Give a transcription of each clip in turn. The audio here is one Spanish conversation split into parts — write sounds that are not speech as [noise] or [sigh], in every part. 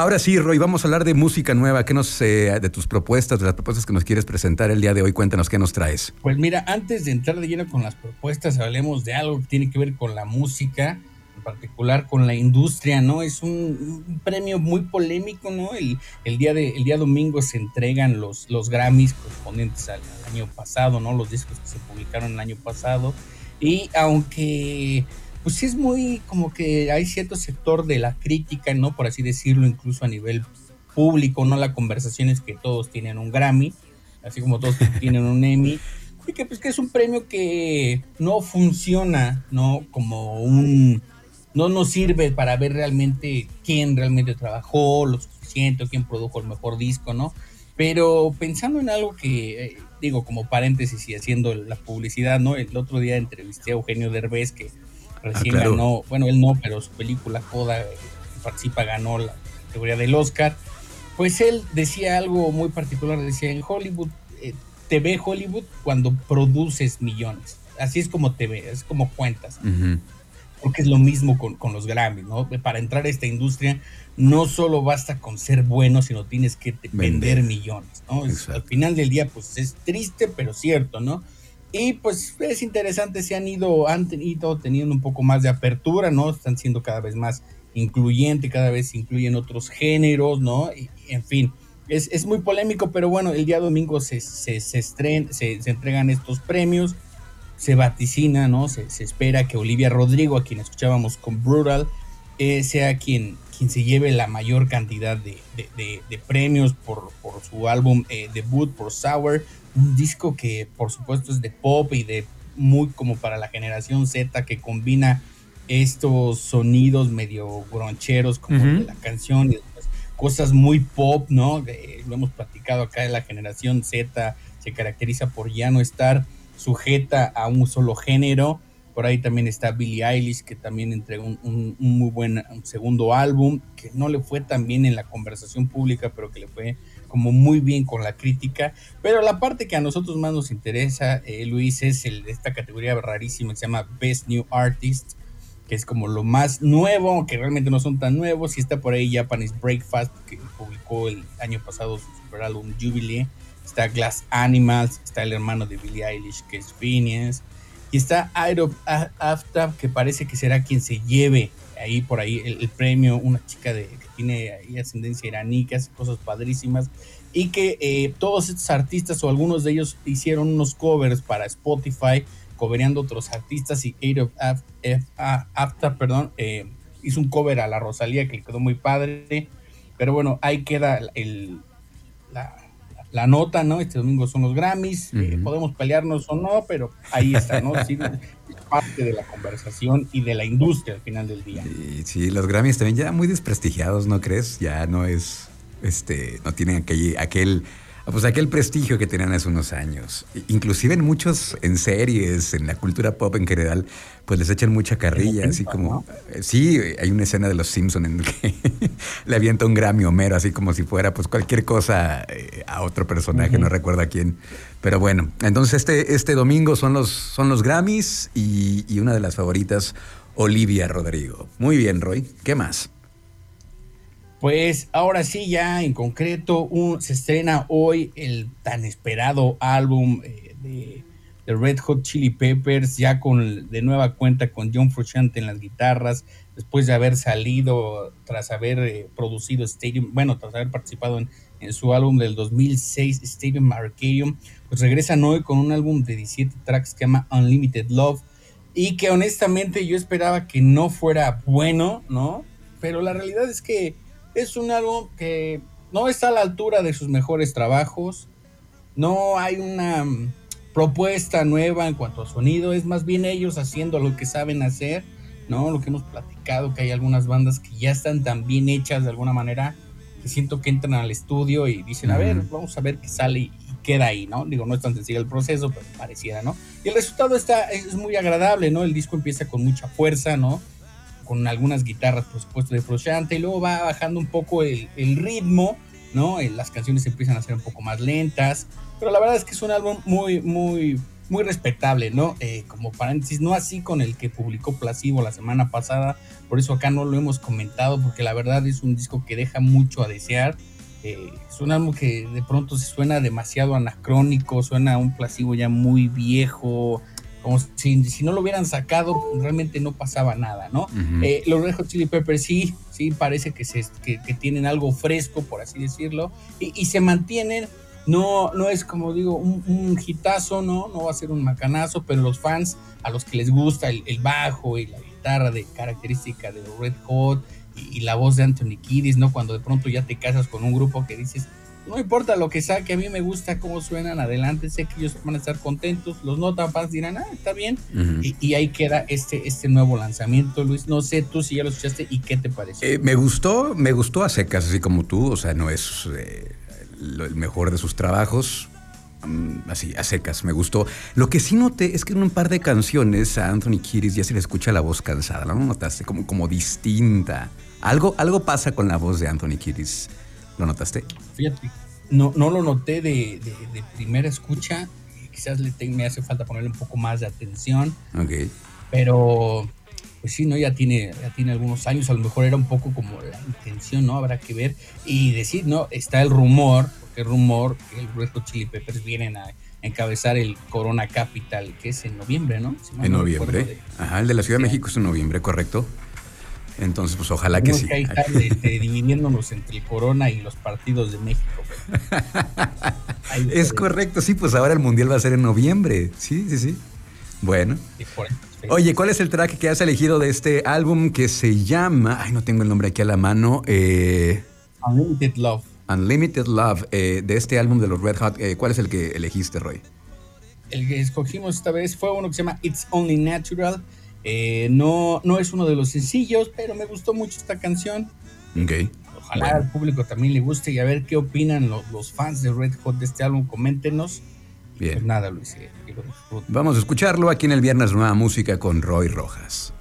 Ahora sí, Roy, vamos a hablar de música nueva. ¿Qué nos, eh, de tus propuestas, de las propuestas que nos quieres presentar el día de hoy? Cuéntanos qué nos traes. Pues mira, antes de entrar de lleno con las propuestas, hablemos de algo que tiene que ver con la música en particular con la industria, ¿no? Es un, premio muy polémico, ¿no? El, día de, el día domingo se entregan los, los Grammys correspondientes al, año pasado, ¿no? Los discos que se publicaron el año pasado. Y aunque, pues sí es muy como que hay cierto sector de la crítica, ¿no? Por así decirlo, incluso a nivel público, ¿no? La conversación es que todos tienen un Grammy, así como todos [laughs] tienen un Emmy. Y que pues que es un premio que no funciona, ¿no? Como un no nos sirve para ver realmente quién realmente trabajó lo suficiente, quién produjo el mejor disco, ¿no? Pero pensando en algo que, eh, digo, como paréntesis y haciendo la publicidad, ¿no? El otro día entrevisté a Eugenio Derbez, que recién ah, ganó, bueno, él no, pero su película Coda, que participa, ganó la categoría del Oscar. Pues él decía algo muy particular, decía, en Hollywood, eh, te ve Hollywood cuando produces millones. Así es como te ve, es como cuentas porque es lo mismo con, los Grammys, ¿no? Para entrar a esta industria no solo basta con ser bueno, sino tienes que vender, millones, ¿no? al final del día, pues es triste, pero cierto, ¿no? Y pues es interesante, se han ido, han ido teniendo un poco más de apertura, ¿no? Están siendo cada vez más incluyente, cada vez incluyen otros géneros, ¿no? Y, en fin, es, es, muy polémico, pero bueno, el día domingo se, se, se, se, se entregan estos premios se vaticina, ¿no? Se, espera que Olivia Rodrigo, a quien escuchábamos con Brutal, eh, sea quien, quien se lleve la mayor cantidad de, premios por, su álbum eh, debut, por Sour, un disco que por supuesto es de pop y de muy como para la generación Z, que combina estos sonidos medio groncheros como de la canción y cosas muy pop, ¿no? lo hemos platicado acá de la generación Z, se caracteriza por ya no estar sujeta a un solo género. Por ahí también está Billie Eilish, que también entregó un, muy buen segundo álbum, que no le fue tan bien en la conversación pública, pero que le fue como muy bien con la crítica. Pero la parte que a nosotros más nos interesa, eh, Luis, es el, esta categoría rarísima que se llama Best New Artist, que es como lo más nuevo, que realmente no son tan nuevos. Y está por ahí Japanese Breakfast, que publicó el año pasado su super álbum Jubilee está Glass Animals, está el hermano de Billie Eilish, que es Phineas, y está of After, que parece que será quien se lleve ahí por ahí el, premio, una chica de, que tiene ascendencia iraní, que hace cosas padrísimas, y que eh, todos estos artistas o algunos de ellos hicieron unos covers para Spotify, cobereando otros artistas, y Aid of After, perdón, eh, hizo un cover a la Rosalía que quedó muy padre, pero bueno, ahí queda el, la, la nota, ¿no? Este domingo son los Grammys, eh, podemos pelearnos o no, pero ahí está, ¿no? Sí, es [laughs] parte de la conversación y de la industria al final del día. Sí, sí, los Grammys también ya muy desprestigiados, ¿no crees? Ya no es, este, no tienen aquel, aquel pues aquel prestigio que tenían hace unos años. Inclusive en muchos, en series, en la cultura pop en general, pues les echan mucha carrilla, así como... Eh, sí, hay una escena de Los Simpson en la que [laughs] le avienta un Grammy Homero, así como si fuera pues cualquier cosa eh, a otro personaje, no recuerdo a quién. Pero bueno, entonces este, este domingo son los, son los Grammys y, y una de las favoritas, Olivia Rodrigo. Muy bien, Roy. ¿Qué más? Pues ahora sí, ya en concreto, se estrena hoy el tan esperado álbum eh, de, Red Hot Chili Peppers, ya con de nueva cuenta con John Frusciante en las guitarras, después de haber salido, tras haber eh, producido Stadium, bueno, tras haber participado en, su álbum del 2006, Stadium Arcadium, pues regresan hoy con un álbum de 17 tracks que llama Unlimited Love, y que honestamente yo esperaba que no fuera bueno, ¿no? Pero la realidad es que es un álbum que no está a la altura de sus mejores trabajos. No hay una mm, propuesta nueva en cuanto a sonido. Es más bien ellos haciendo lo que saben hacer. ¿no? Lo que hemos platicado, que hay algunas bandas que ya están tan bien hechas de alguna manera, que siento que entran al estudio y dicen, a ver, vamos a ver qué sale y, queda ahí, ¿no? Digo, no es tan sencillo el proceso, pero pareciera, ¿no? Y el resultado está, es muy agradable, ¿no? El disco empieza con mucha fuerza, ¿no? Con algunas guitarras, por supuesto, de Frusciante, y luego va bajando un poco el, ritmo, ¿no? Las canciones empiezan a ser un poco más lentas, pero la verdad es que es un álbum muy, muy, muy respetable, ¿no? Eh, como paréntesis, no así con el que publicó Placebo la semana pasada, por eso acá no lo hemos comentado, porque la verdad es un disco que deja mucho a desear. Eh, es un álbum que de pronto se suena demasiado anacrónico, suena un Placebo ya muy viejo, como si, si, no lo hubieran sacado, realmente no pasaba nada, ¿no? Eh, los Red Hot Chili Peppers sí, sí, parece que, se, que, tienen algo fresco, por así decirlo, y, y, se mantienen, no, no es como digo, un, un, hitazo, ¿no? No va a ser un macanazo, pero los fans a los que les gusta el, el bajo y la guitarra de característica de los Red Hot y, y, la voz de Anthony Kiddis, ¿no? Cuando de pronto ya te casas con un grupo que dices, no importa lo que saque, a mí me gusta cómo suenan adelante, sé que ellos van a estar contentos, los no tan fans dirán, ah, está bien, uh -huh. y, y, ahí queda este, este nuevo lanzamiento, Luis, no sé tú si ya lo escuchaste y qué te parece. Eh, me gustó, me gustó a secas, así como tú, o sea, no es eh, lo, el mejor de sus trabajos, um, así, a secas, me gustó. Lo que sí noté es que en un par de canciones a Anthony Kiris ya se le escucha la voz cansada, ¿no notaste? Como, como distinta. Algo, algo pasa con la voz de Anthony Kiris. ¿Lo notaste? Fíjate, no, no lo noté de, de, de primera escucha. Quizás le te, me hace falta ponerle un poco más de atención. Ok. Pero, pues sí, ¿no? Ya tiene, ya tiene algunos años. A lo mejor era un poco como la intención, ¿no? Habrá que ver. Y decir, ¿no? Está el rumor, porque el rumor que el Red Hot Chili Peppers vienen a encabezar el Corona Capital, que es en noviembre, ¿no? Si en noviembre. De, Ajá, el de la Ciudad de México es en noviembre, correcto. Entonces, pues ojalá que sí. Que ahí están de, de, dividiéndonos entre el Corona y los partidos de México. es correcto, sí, pues ahora el Mundial va a ser en noviembre. Sí, sí, sí. Bueno. Oye, ¿cuál es el track que has elegido de este álbum que se llama... Ay, no tengo el nombre aquí a la mano. Eh, Unlimited Love. Unlimited Love, eh, de este álbum de los Red Hot. Eh, ¿Cuál es el que elegiste, Roy? El que escogimos esta vez fue uno que se llama It's Only Natural eh, no, no es uno de los sencillos, pero me gustó mucho esta canción. Okay. Ojalá bueno. al público también le guste y a ver qué opinan los, los fans de Red Hot de este álbum. Coméntenos. Bien. Pues nada, Luis. Eh, Vamos a escucharlo aquí en el Viernes Nueva Música con Roy Rojas.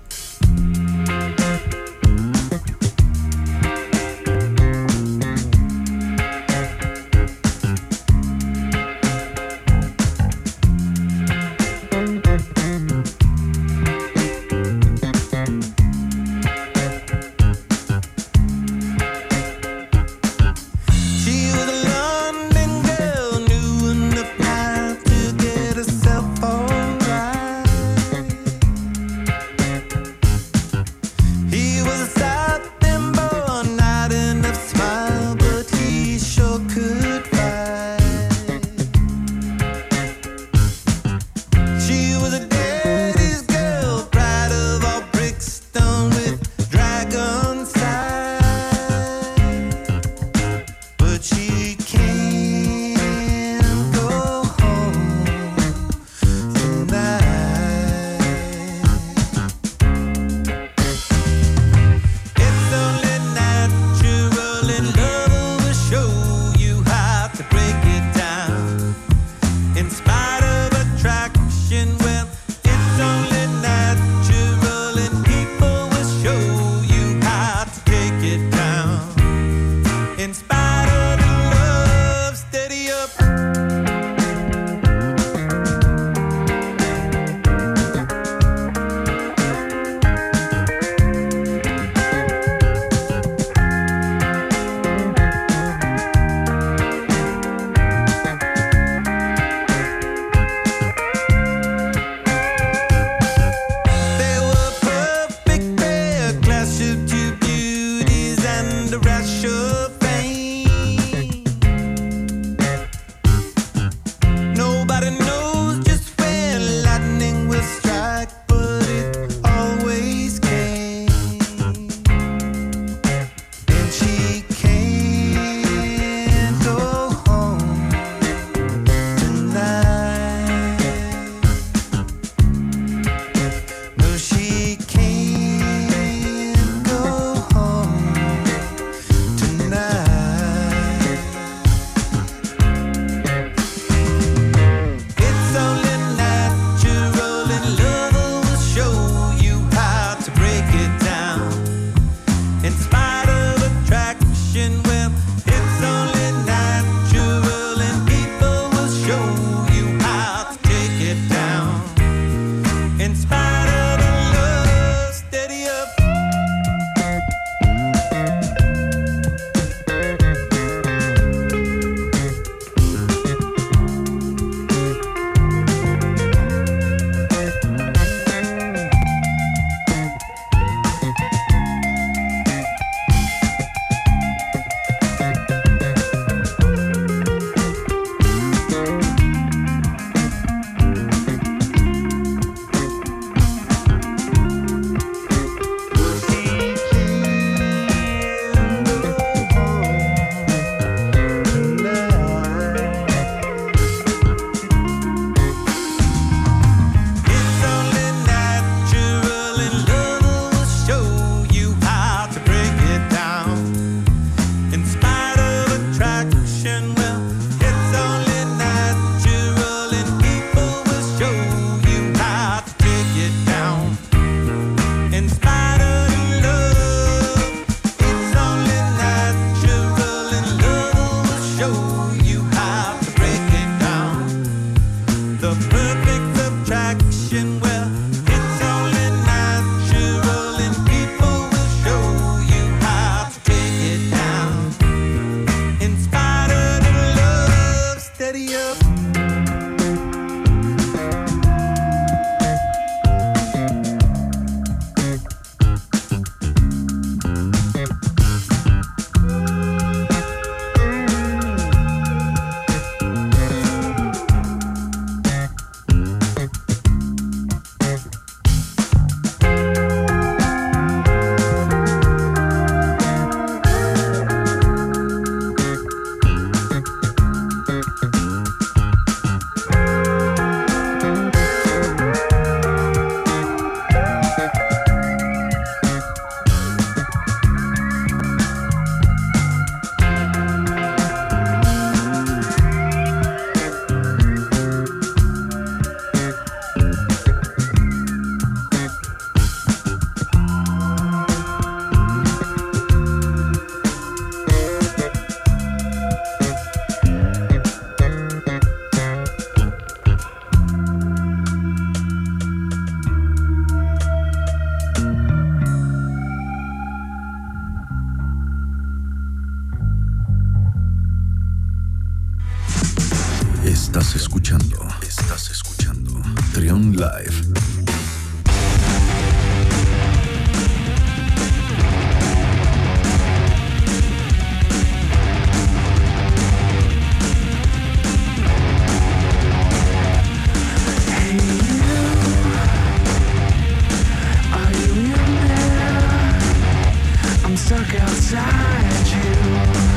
inside you.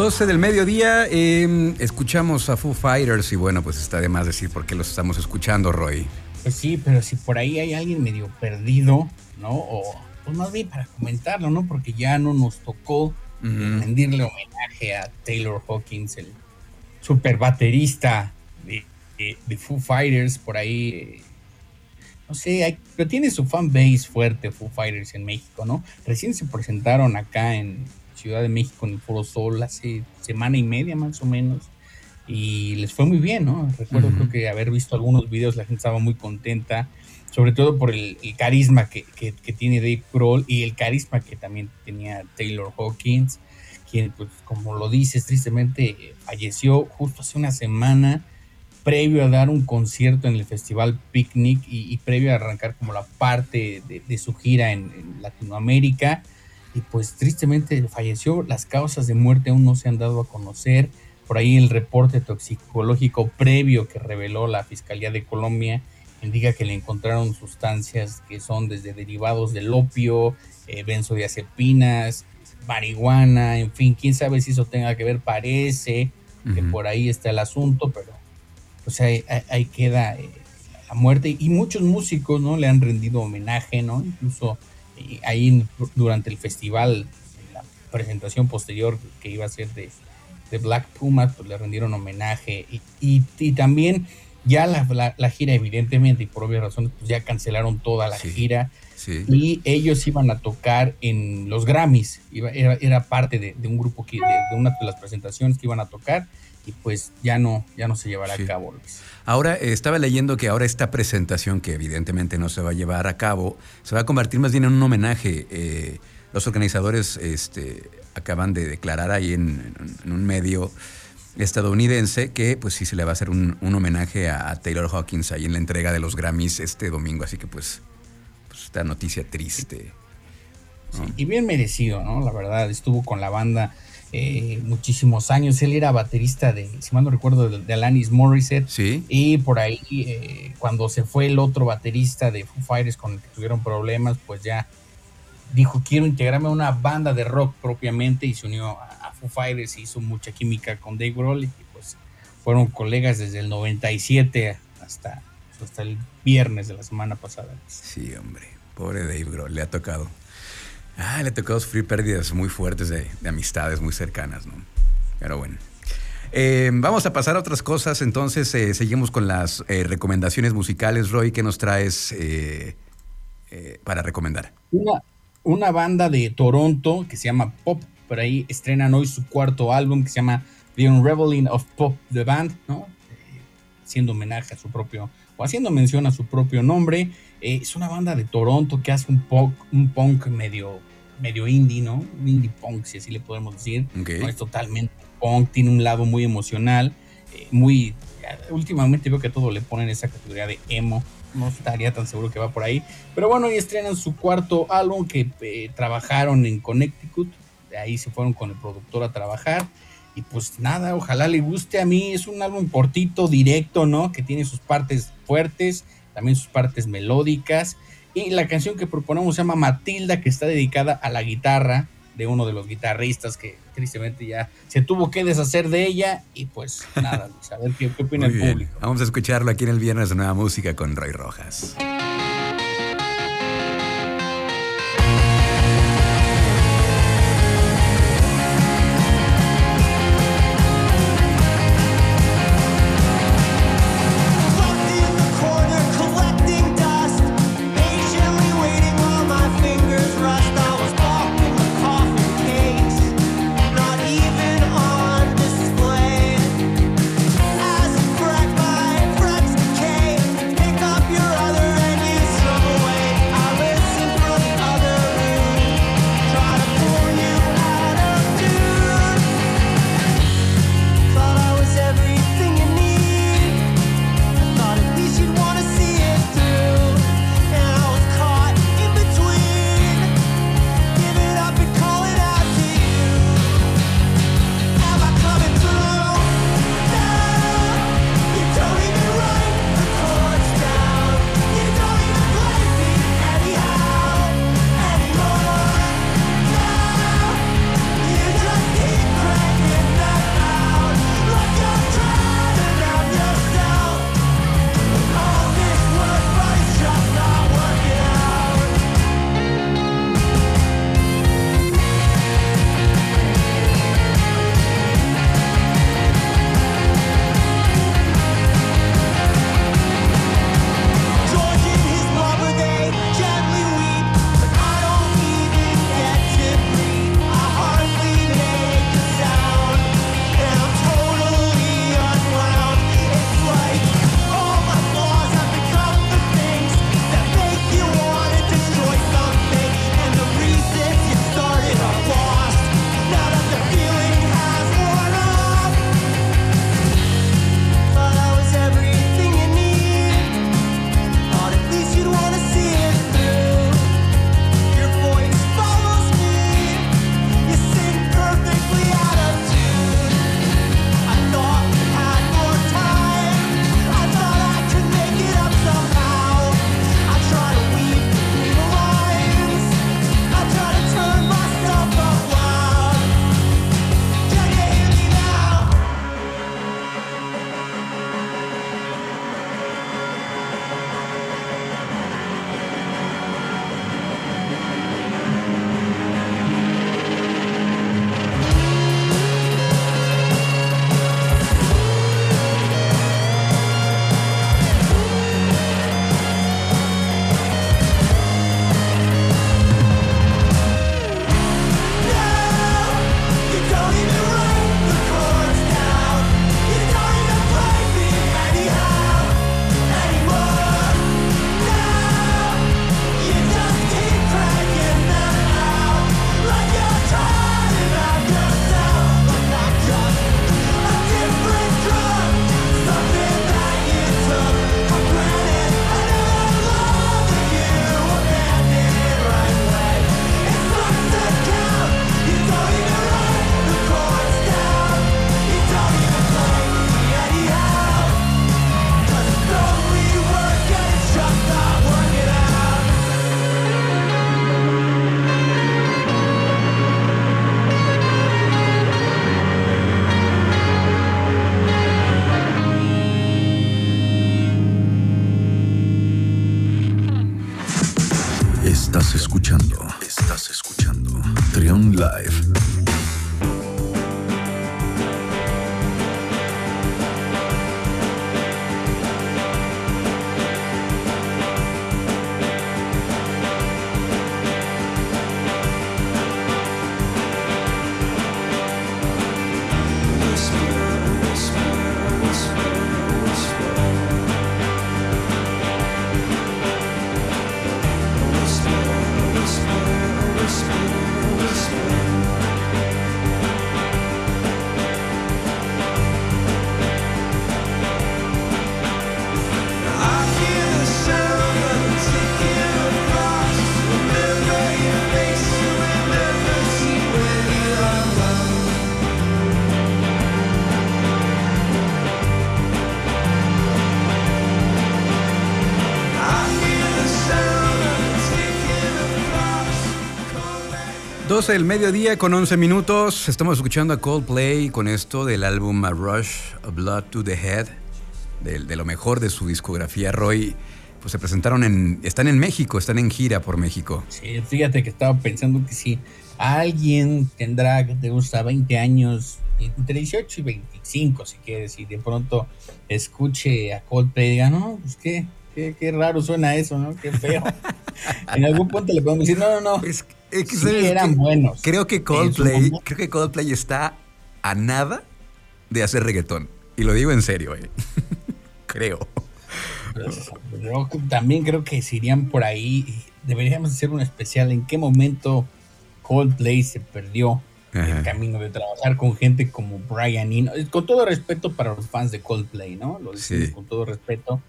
12 del mediodía, em, escuchamos a Foo Fighters y bueno, pues está de más decir por qué los estamos escuchando, Roy. Pues sí, pero si por ahí hay alguien medio perdido, ¿no? O pues más bien para comentarlo, ¿no? Porque ya no nos tocó rendirle homenaje a Taylor Hawkins, el super baterista de, Foo Fighters, por ahí. Eh, no sé, pero tiene su fan base fuerte Foo Fighters en México, ¿no? Recién se presentaron acá en, Ciudad de México en el Foro Sol hace semana y media más o menos. Y les fue muy bien, ¿no? Recuerdo creo que haber visto algunos videos, la gente estaba muy contenta, sobre todo por el, carisma que, tiene Dave Grohl y el carisma que también tenía Taylor Hawkins, quien, pues, como lo dices, tristemente falleció justo hace una semana previo a dar un concierto en el Festival Picnic y, previo a arrancar como la parte de, su gira en Latinoamérica y pues tristemente falleció. Las causas de muerte aún no se han dado a conocer. Por ahí el reporte toxicológico previo que reveló la Fiscalía de Colombia indica que le encontraron sustancias que son desde derivados del opio, eh, benzodiazepinas, marihuana, en fin, quién sabe si eso tenga que ver, parece que por ahí está el asunto, pero pues ahí, ahí queda eh, la muerte y muchos músicos, ¿no? Le han rendido homenaje, ¿no? Incluso ahí durante el festival, la presentación posterior que iba a ser de, Black Pumas, pues le rendieron homenaje. Y, y, también ya la, la, gira evidentemente y por obvias razones pues ya cancelaron toda la gira y ellos iban a tocar en los Grammys, era, era, parte de, un grupo que, de, una de las presentaciones que iban a tocar. Y pues ya no, ya no se llevará a cabo, Ahora, eh, estaba leyendo que ahora esta presentación, que evidentemente no se va a llevar a cabo, se va a convertir más bien en un homenaje. Eh, los organizadores este, acaban de declarar ahí en, un medio estadounidense que pues sí se le va a hacer un, homenaje a, Taylor Hawkins ahí en la entrega de los Grammys este domingo. Así que pues esta noticia triste. y bien merecido, ¿no? La verdad, estuvo con la banda eh, muchísimos años. Él era baterista de, si mal no recuerdo, de, Alanis Morissette. Sí. Y por ahí, eh, cuando se fue el otro baterista de Foo Fighters con el que tuvieron problemas, pues ya dijo, quiero integrarme a una banda de rock propiamente y se unió a, Foo Fighters, hizo mucha química con Dave Grohl y pues fueron colegas desde el 97 hasta, hasta el viernes de la semana pasada. Sí, hombre, pobre Dave Grohl, le ha tocado. Ah, le tocó sufrir pérdidas muy fuertes de, amistades muy cercanas, ¿no? Pero bueno. Eh, vamos a pasar a otras cosas, entonces eh, seguimos con las eh, recomendaciones musicales. Roy, ¿qué nos traes para recomendar? Una, una, banda de Toronto que se llama Pop, por ahí estrenan hoy su cuarto álbum que se llama The Unraveling of Pop, The Band, ¿no? haciendo homenaje a su propio, o haciendo mención a su propio nombre. es una banda de Toronto que hace un punk, un punk medio medio indie, ¿no? indie punk, si así le podemos decir. No es totalmente punk, tiene un lado muy emocional, eh, muy... Últimamente veo que todo le ponen esa categoría de emo, no estaría tan seguro que va por ahí. Pero bueno, y estrenan su cuarto álbum que eh, trabajaron en Connecticut, de ahí se fueron con el productor a trabajar. Y pues nada, ojalá le guste a mí, es un álbum cortito, directo, ¿no? Que tiene sus partes fuertes, también sus partes melódicas y la canción que proponemos se llama Matilda, que está dedicada a la guitarra de uno de los guitarristas que tristemente ya se tuvo que deshacer de ella. Y pues nada, a ver qué, opina el público. Vamos a escucharlo aquí en el Viernes de Nueva Música con Roy Rojas. 12 del mediodía con 11 minutos. Estamos escuchando a Coldplay con esto del álbum A Rush, A Blood to the Head, de, lo mejor de su discografía. Roy, pues se presentaron en. Están en México, están en gira por México. Sí, fíjate que estaba pensando que si alguien tendrá, que te gusta, 20 años, entre 18 y 25, si quieres, y de pronto escuche a Coldplay y diga, no, pues qué, qué, raro suena eso, ¿no? Qué feo. [laughs] en algún punto le podemos decir, no, no, no sí, eran buenos. Creo que Coldplay, creo que Coldplay está a nada de hacer reggaetón. Y lo digo en serio, eh. [laughs] creo. también creo que si irían por ahí. Deberíamos hacer un especial en qué momento Coldplay se perdió el camino de trabajar con gente como Brian Eno. Con todo respeto para los fans de Coldplay, ¿no? Lo decimos con todo respeto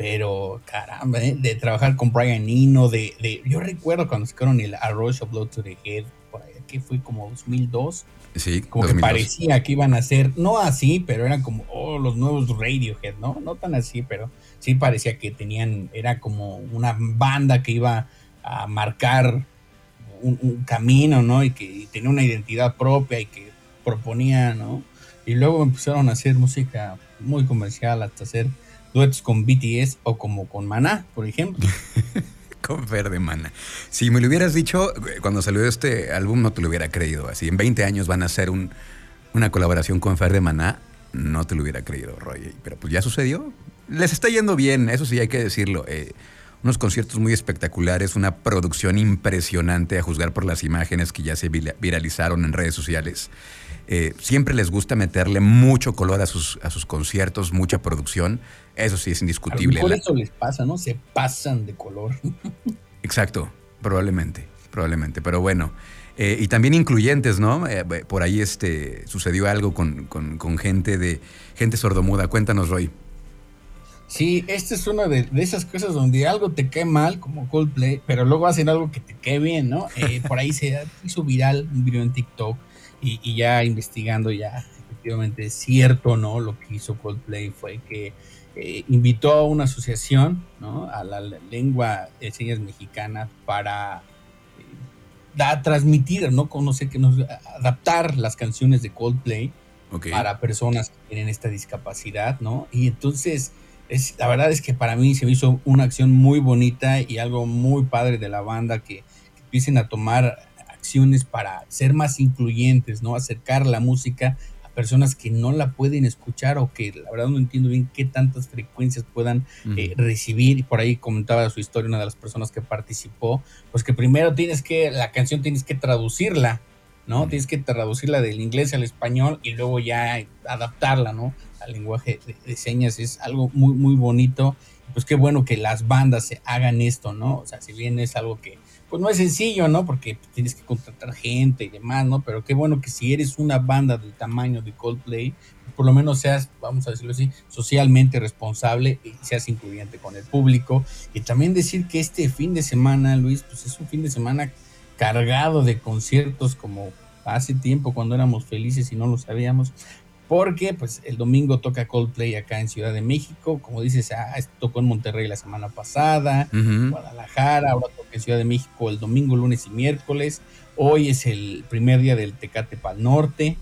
pero caramba, ¿eh? de trabajar con Brian Eno, de, de, yo recuerdo cuando sacaron el A Rush of Blood to the Head, por ahí, que fue como 2002. Sí, como que parecía que iban a ser, no así, pero eran como, oh, los nuevos Radiohead, ¿no? No tan así, pero sí parecía que tenían, era como una banda que iba a marcar un, camino, ¿no? Y que tenía una identidad propia y que proponía, ¿no? Y luego empezaron a hacer música muy comercial hasta hacer duetos con BTS o como con Maná, por ejemplo. [laughs] con Verde Mana. Si me lo hubieras dicho cuando salió este álbum, no te lo hubiera creído. Así en 20 años van a hacer un, una colaboración con Fer de Maná, no te lo hubiera creído, Roy. Pero pues ya sucedió. Les está yendo bien, eso sí hay que decirlo. Eh, unos conciertos muy espectaculares, una producción impresionante a juzgar por las imágenes que ya se viralizaron en redes sociales. Eh, siempre les gusta meterle mucho color a sus, a sus conciertos, mucha producción. Eso sí es indiscutible. Por eso les pasa, ¿no? Se pasan de color. [laughs] Exacto, probablemente, probablemente. Pero bueno, eh, y también incluyentes, ¿no? Eh, por ahí este, sucedió algo con, gente de gente sordomuda. Cuéntanos, Roy. Sí, esta es una de, esas cosas donde algo te cae mal, como Coldplay, pero luego hacen algo que te cae bien, ¿no? [laughs] por ahí se hizo viral un video en TikTok y, ya investigando ya efectivamente es cierto, ¿no? Lo que hizo Coldplay fue que eh, invitó a una asociación, ¿no? A la lengua de señas mexicana para eh, transmitir, ¿no? Conocer que nos adaptar las canciones de Coldplay para personas que tienen esta discapacidad, ¿no? Y entonces, es, la verdad es que para mí se me hizo una acción muy bonita y algo muy padre de la banda que, que empiecen a tomar acciones para ser más incluyentes, ¿no? Acercar la música a personas que no la pueden escuchar o que la verdad no entiendo bien qué tantas frecuencias puedan eh, recibir. Y por ahí comentaba su historia una de las personas que participó, pues que primero tienes que, la canción tienes que traducirla, ¿no? Tienes que traducirla del inglés al español y luego ya adaptarla, ¿no? Al lenguaje de, de señas es algo muy, muy bonito. Pues qué bueno que las bandas se hagan esto, ¿no? O sea, si bien es algo que pues no es sencillo, ¿no? Porque tienes que contratar gente y demás, ¿no? Pero qué bueno que si eres una banda del tamaño de Coldplay, por lo menos seas, vamos a decirlo así, socialmente responsable y seas incluyente con el público. Y también decir que este fin de semana, Luis, pues es un fin de semana cargado de conciertos como hace tiempo cuando éramos felices y no lo sabíamos porque pues el domingo toca Coldplay acá en Ciudad de México, como dices, ah, tocó en Monterrey la semana pasada, Guadalajara, ahora toca en Ciudad de México el domingo, lunes y miércoles, hoy es el primer día del Tecate Pal Norte,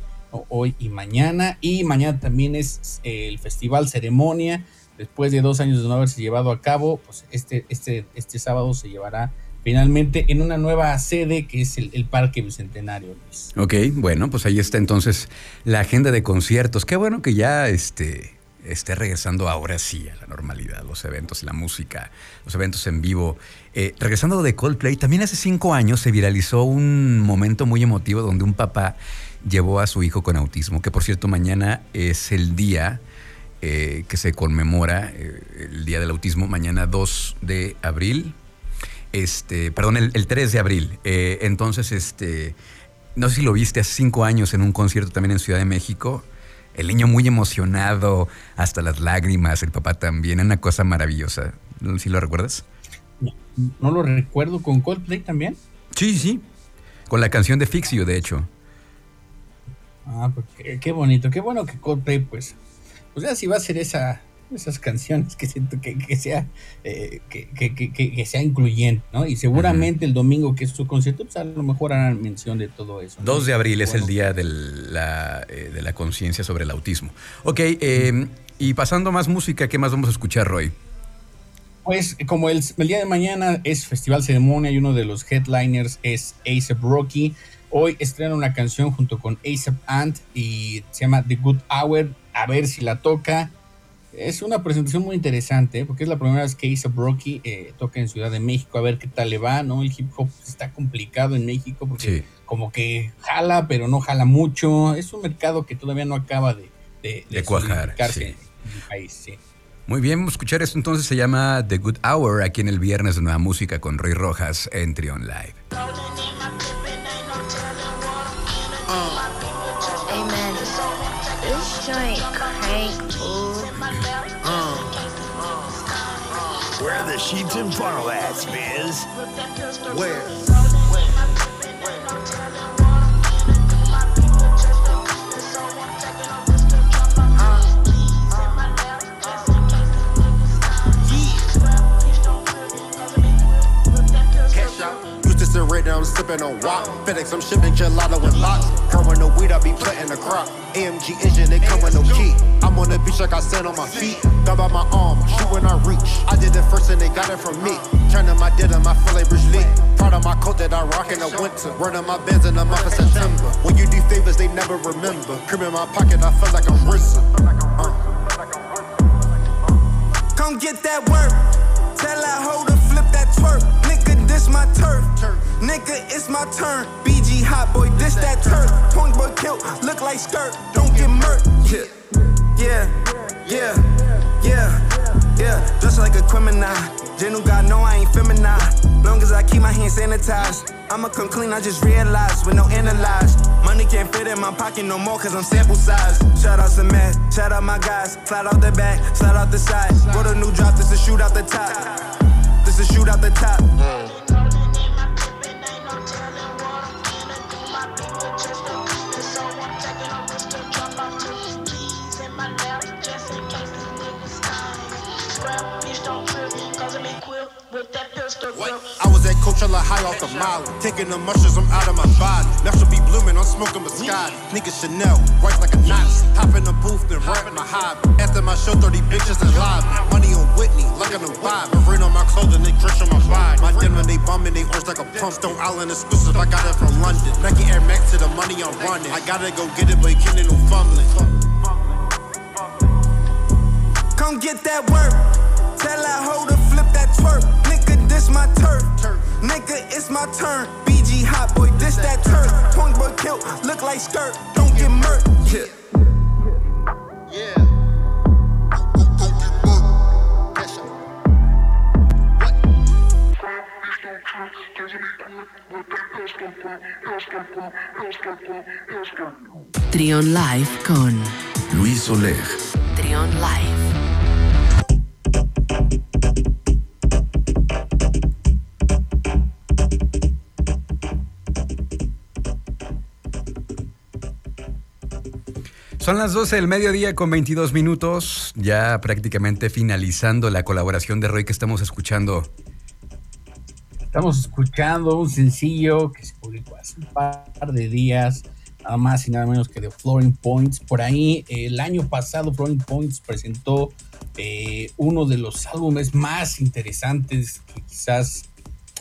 hoy y mañana, y mañana también es el Festival Ceremonia, después de dos años de no haberse llevado a cabo, pues este, este, este sábado se llevará finalmente en una nueva sede que es el, Parque Bicentenario. Ok, bueno, pues ahí está entonces la agenda de conciertos. Qué bueno que ya este, esté regresando ahora sí a la normalidad, los eventos, la música, los eventos en vivo. Eh, regresando de Coldplay, también hace cinco años se viralizó un momento muy emotivo donde un papá llevó a su hijo con autismo, que por cierto mañana es el día eh, que se conmemora, eh, el Día del Autismo, mañana 2 de abril, este, perdón, el, 3 de abril. Eh, entonces, este, no sé si lo viste hace cinco años en un concierto también en Ciudad de México. El niño muy emocionado, hasta las lágrimas, el papá también, una cosa maravillosa. ¿Sí lo recuerdas? No, lo recuerdo, ¿con Coldplay también? Sí, sí, con la canción de Fixio, de hecho. Ah, pues qué, bonito, qué bueno que Coldplay, pues, pues ya si va a ser esa, esas canciones que siento que, sea eh, que, sea incluyente, ¿no? Y seguramente el domingo que es su concierto, pues a lo mejor harán mención de todo eso. 2 de abril es el día de la, eh, de la conciencia sobre el autismo. Ok, eh, y pasando más música, ¿qué más vamos a escuchar, Roy? Pues como el, el, día de mañana es Festival Ceremonia y uno de los headliners es A$AP Rocky, Hoy estrena una canción junto con ASAP Ant y se llama The Good Hour. A ver si la toca. Es una presentación muy interesante porque es la primera vez que ASAP Rocky eh, toca en Ciudad de México. A ver qué tal le va, ¿no? El hip hop está complicado en México porque como que jala, pero no jala mucho. Es un mercado que todavía no acaba de, de, cuajar. Muy bien, vamos a escuchar esto entonces. Se llama The Good Hour aquí en el viernes de Nueva Música con Roy Rojas en Trion Live. joint the sheets and funnel ass, Biz? Where? right now I'm sipping on wop. FedEx, I'm shipping gelato with locks. Growing the weed, I be planting the crop. AMG engine, it come with no key. I'm on the beach like I stand on my feet. Gun by my arm, shoot when I reach. I did it first and they got it from me. Turning my denim, I feel like Bruce Lee. Proud of my coat that I rock in the winter. Running my bands in the month of September. When you do favors, they never remember. Cream in my pocket, I feel like I'm RZA. Uh. Come get that work. Tell that hoe to flip that twerk. Nigga, this my turf. Nigga, it's my turn. BG hot boy, this that turf. Point boy kilt, look like skirt. Don't get murked. Yeah, yeah, yeah, yeah, yeah. Dressed like a criminal. Genu God know I ain't feminine. Long as I keep my hands sanitized. I'ma come clean, I just realized with no analyze. Money can't fit in my pocket no more cause I'm sample size. Shout out some man, shout out my guys. Slide out the back, slide out the side. Wrote a new drop, this is shoot out the top. This is shoot out the top. I was at Coachella high off the mile, taking the mushrooms, I'm out of my body. Now she'll be blooming, I'm smoking Moscato. Nigga Chanel, white like a Nazi. Hop in the booth, then rap my hobby. After my show, 30 bitches in lobby. Money on Whitney, like a new vibe. Rain on my clothing, they dress on my body. My denim, they bumming, they orange like a pump. Stone Island exclusive, I got it from London. Nike Air Max to the money I'm running. I gotta go get it, but you can't no fumbling. Come get that work. Tell that hoe to flip that twerk this my turf. Nigga, it's my turn. BG hot boy, this that turf. Point boy kilt, look like skirt. Don't get murked. Yeah. Yeah. Trion Live con Luis Oleg. Trion Live. Son las 12 del mediodía con 22 minutos, ya prácticamente finalizando la colaboración de Roy que estamos escuchando. Estamos escuchando un sencillo que se publicó hace un par de días, nada más y nada menos que de Flooring Points. Por ahí, el año pasado, Flooring Points presentó eh, uno de los álbumes más interesantes que quizás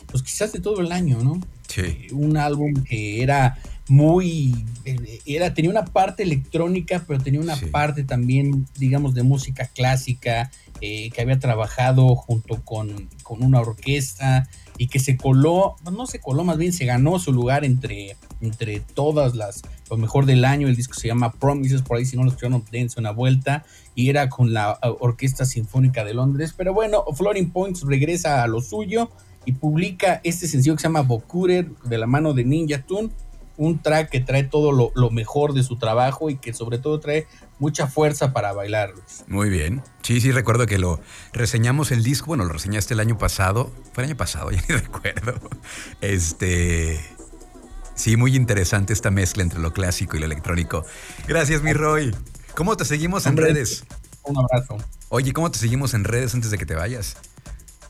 pues quizás de todo el año, ¿no? Sí. Un álbum que era muy, eh, era, tenía una parte electrónica, pero tenía una parte también, digamos, de música clásica, eh, que había trabajado junto con, con, una orquesta y que se coló, no se coló, más bien se ganó su lugar entre, entre todas las, lo mejor del año. El disco se llama Promises, por ahí si no lo escucharon, dense una vuelta. Y era con la Orquesta Sinfónica de Londres. Pero bueno, Floating Points regresa a lo suyo y publica este sencillo que se llama Bokurer de la mano de Ninja Tune un track que trae todo lo, mejor de su trabajo y que sobre todo trae mucha fuerza para bailar. Muy bien. Sí, sí, recuerdo que lo reseñamos el disco, bueno, lo reseñaste el año pasado. Fue el año pasado, [laughs] ya ni recuerdo. Este. Sí, muy interesante esta mezcla entre lo clásico y lo electrónico. Gracias, mi Roy. ¿Cómo te seguimos en redes? Un abrazo. Oye, ¿cómo te seguimos en redes antes de que te vayas?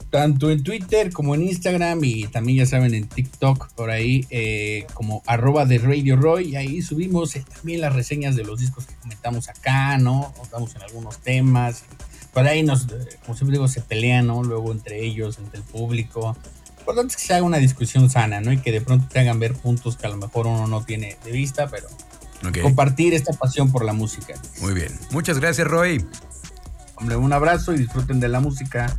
Tanto en Twitter como en Instagram y también ya saben en TikTok por ahí eh, como arroba de Radio Roy y ahí subimos eh, también las reseñas de los discos que comentamos acá, ¿no? Nos en algunos temas, por ahí nos, eh, como siempre digo, se pelean, ¿no? Luego entre ellos, entre el público. Por lo tanto es que se haga una discusión sana, ¿no? Y que de pronto te hagan ver puntos que a lo mejor uno no tiene de vista, pero compartir esta pasión por la música. Muy bien. Muchas gracias, Roy. Hombre, un abrazo y disfruten de la música.